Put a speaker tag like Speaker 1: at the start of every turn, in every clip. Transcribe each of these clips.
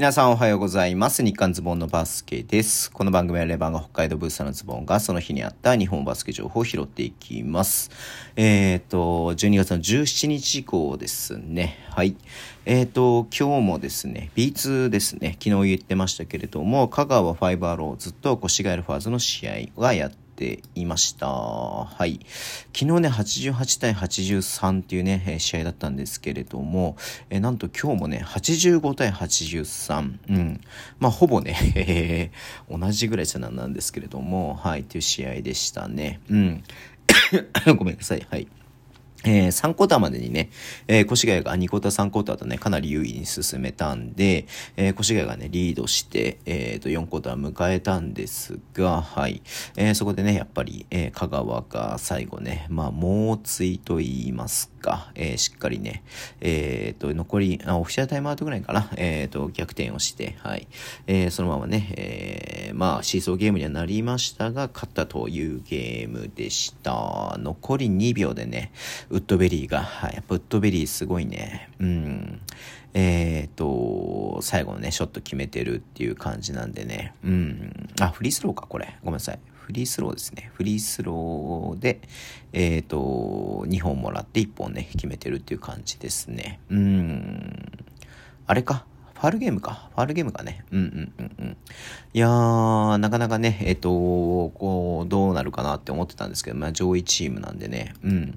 Speaker 1: 皆さんおはようございます。日刊ズボンのバスケです。この番組はレバンが北海道ブースターのズボンがその日にあった日本バスケ情報を拾っていきます。えっ、ー、と、12月の17日以降ですね。はい。えっ、ー、と、今日もですね、B2 ですね、昨日言ってましたけれども、香川ファイバーローズと越谷ファーズの試合がやってていました。はい。昨日ね、88対83っていうね、試合だったんですけれども、えなんと今日もね、85対83。うん。まあ、ほぼね、同じぐらいじゃなんですけれども、はい、という試合でしたね。うん。ごめんなさい。はい。えー、3クォーターまでにね、えー、越谷が2クォーター3クォーターとね、かなり優位に進めたんで、えー、越谷がね、リードして、えー、と、4クォーター迎えたんですが、はい。えー、そこでね、やっぱり、えー、香川が最後ね、まあ、猛追と言いますか、えー、しっかりね、えー、と、残り、あオフィシャルタイムアウトぐらいかな、えー、と、逆転をして、はい。えー、そのままね、えー、まあ、シーソーゲームにはなりましたが、勝ったというゲームでした。残り2秒でね、ウッドベリーが、はい、やっぱウッドベリーすごいね、うん、えっ、ー、と、最後のね、ショット決めてるっていう感じなんでね、うん、あ、フリースローか、これ。ごめんなさい。フリースローですね。フリースローで、えっ、ー、と、2本もらって1本ね、決めてるっていう感じですね。うん、あれか。ファールゲームか。ファールゲームかね。うんうんうんうん。いやー、なかなかね、えっ、と、こう、どうなるかなって思ってたんですけど、まあ上位チームなんでね。うん。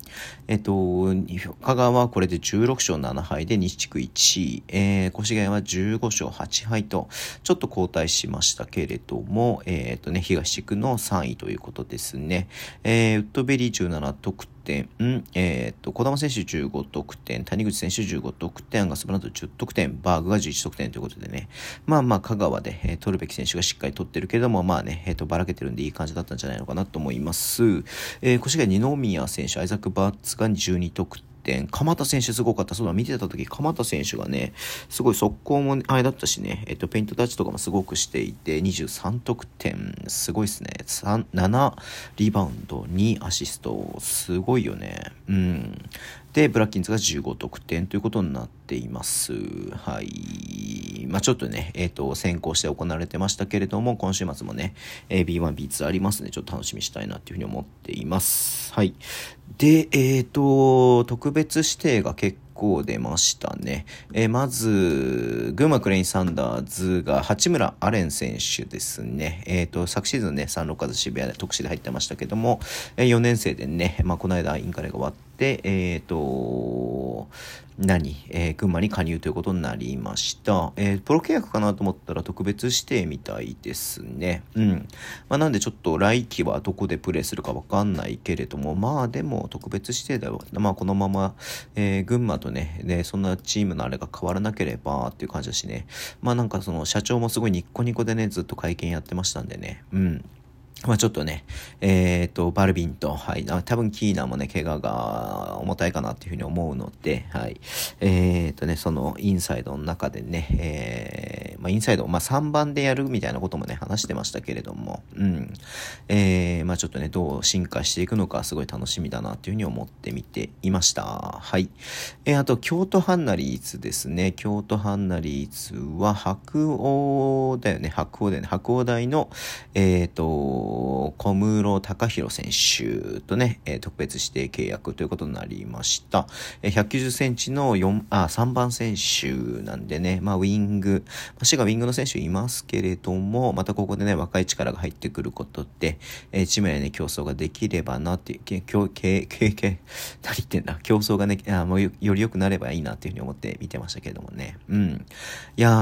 Speaker 1: えっ、と、香川はこれで16勝7敗で西地区1位。えー、越谷は15勝8敗と、ちょっと後退しましたけれども、えっ、とね、東地区の3位ということですね。えー、ウッドベリー17得点、えー、っと、小玉選手15得点、谷口選手15得点、アンガスブランド10得点、バーグが11得点ということでね、まあまあ、香川で、えー、取るべき選手がしっかり取ってるけれども、まあね、えー、っと、ばらけてるんでいい感じだったんじゃないのかなと思います。えー、越谷二宮選手、アイザック・バーツが12得点、点。鎌田選手すごかった。そうだ、見てた時、鎌田選手がね、すごい速攻もあれだったしね、えっと、ペイントタッチとかもすごくしていて、23得点、すごいっすね。3、7リバウンド、2アシスト、すごいよね。うん。で、ブラッキンズが15得点ということになっています。はい。まあ、ちょっとね、えっ、ー、と、先行して行われてましたけれども、今週末もね、えー、B1、B2 ありますので、ちょっと楽しみしたいなっていうふうに思っています。はい。で、えっ、ー、と、特別指定が結構出ましたね。えー、まず、群馬クレインサンダーズが八村アレン選手ですね。えっ、ー、と、昨シーズンね、サンロッカーズ渋谷で特殊で入ってましたけども、えー、4年生でね、まあ、この間インカレが終わって、えっ、と、何、えー、群馬に加入ということになりました。えー、プロ契約かなと思ったら特別指定みたいですね。うん。まあ、なんでちょっと来季はどこでプレーするかわかんないけれども、まあでも特別指定だよ。まあこのまま、えー、群馬とね、で、そんなチームのあれが変わらなければっていう感じだしね。まあなんかその社長もすごいニッコニコでね、ずっと会見やってましたんでね。うん。まあちょっとね、えっ、ー、と、バルビンと、はい、多分キーナーもね、怪我が重たいかなっていうふうに思うので、はい、えっ、ー、とね、そのインサイドの中でね、えー、まあインサイド、まあ3番でやるみたいなこともね、話してましたけれども、うん、えー、まあちょっとね、どう進化していくのかすごい楽しみだなっていうふうに思ってみていました。はい。えー、あと、京都ハンナリーズですね、京都ハンナリーズは白鴎だよね、白鴎だよね、白鴎大の、えっ、ー、と、小室隆弘選手とね、え特別指定契約ということになりました。え190センチの4、あ、3番選手なんでね、まあ、ウィング、まあ、がウィングの選手いますけれども、またここでね、若い力が入ってくることで、えチームやね、競争ができればなっていう、け、け、け、け、け、何言ってんだ、競争がね、あもうより良くなればいいなっていうふうに思って見てましたけれどもね。うん。いやー、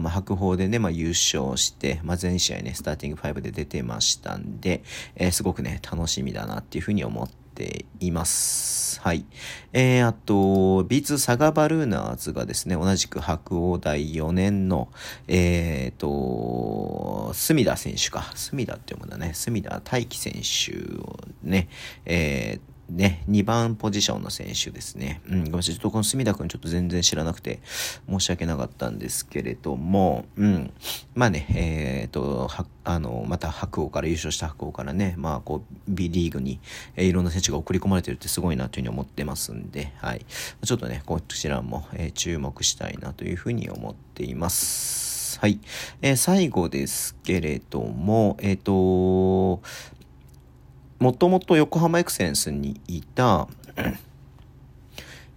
Speaker 1: まあ、白鵬でね、まあ、優勝して、まあ、全試合ね、スターティング5で出てましたたんで、えー、すごくね、楽しみだなっていうふうに思っています。はい。えー、あと、ビーツサガバルーナーズがですね、同じく白鴎大4年の、えっ、ー、と、隅田選手か。隅田って読むんだね。隅田大輝選手をね、えー、ね、2番ポジションの選手ですね。うん、ごめんなさい。ちょっとこの隅田君ちょっと全然知らなくて申し訳なかったんですけれども、うん。まあね、えっ、ー、と、は、あの、また白鴎から優勝した白鴎からね、まあこう、B リーグに、えー、いろんな選手が送り込まれてるってすごいなというふうに思ってますんで、はい。ちょっとね、こちらも、えー、注目したいなというふうに思っています。はい。えー、最後ですけれども、えっ、ー、と、もともと横浜エクセンスにいた、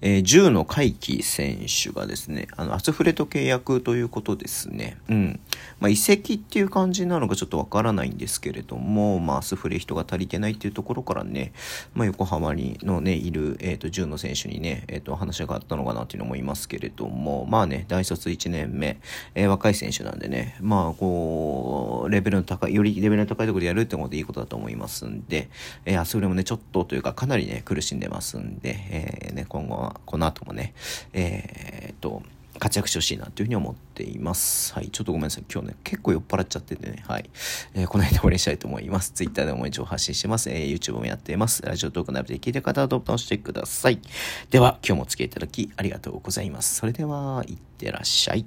Speaker 1: えー、10の回帰選手がですね、あの、アスフレと契約ということですね。うん。まあ、移籍っていう感じなのかちょっとわからないんですけれども、まあ、アスフレ人が足りてないっていうところからね、まあ、横浜にのね、いる、えっ、ー、と、10の選手にね、えっ、ー、と、話があったのかなっていうのもいますけれども、まあね、大卒1年目、えー、若い選手なんでね、まあ、こう、レベルの高い、よりレベルの高いところでやるってことでいいことだと思いますんで、えー、アスフレもね、ちょっとというか、かなりね、苦しんでますんで、えー、ね、今後はこの後もね、えー、っと、活躍してほしいなというふうに思っています。はい。ちょっとごめんなさい。今日ね、結構酔っ払っちゃっててね、はい。えー、この辺で終わりにしたいと思います。Twitter でも一応発信してます。えー、YouTube もやっています。ラジオトークなどで聞いてる方はボタン押してください。では、今日もお付き合いいただきありがとうございます。それでは、いってらっしゃい。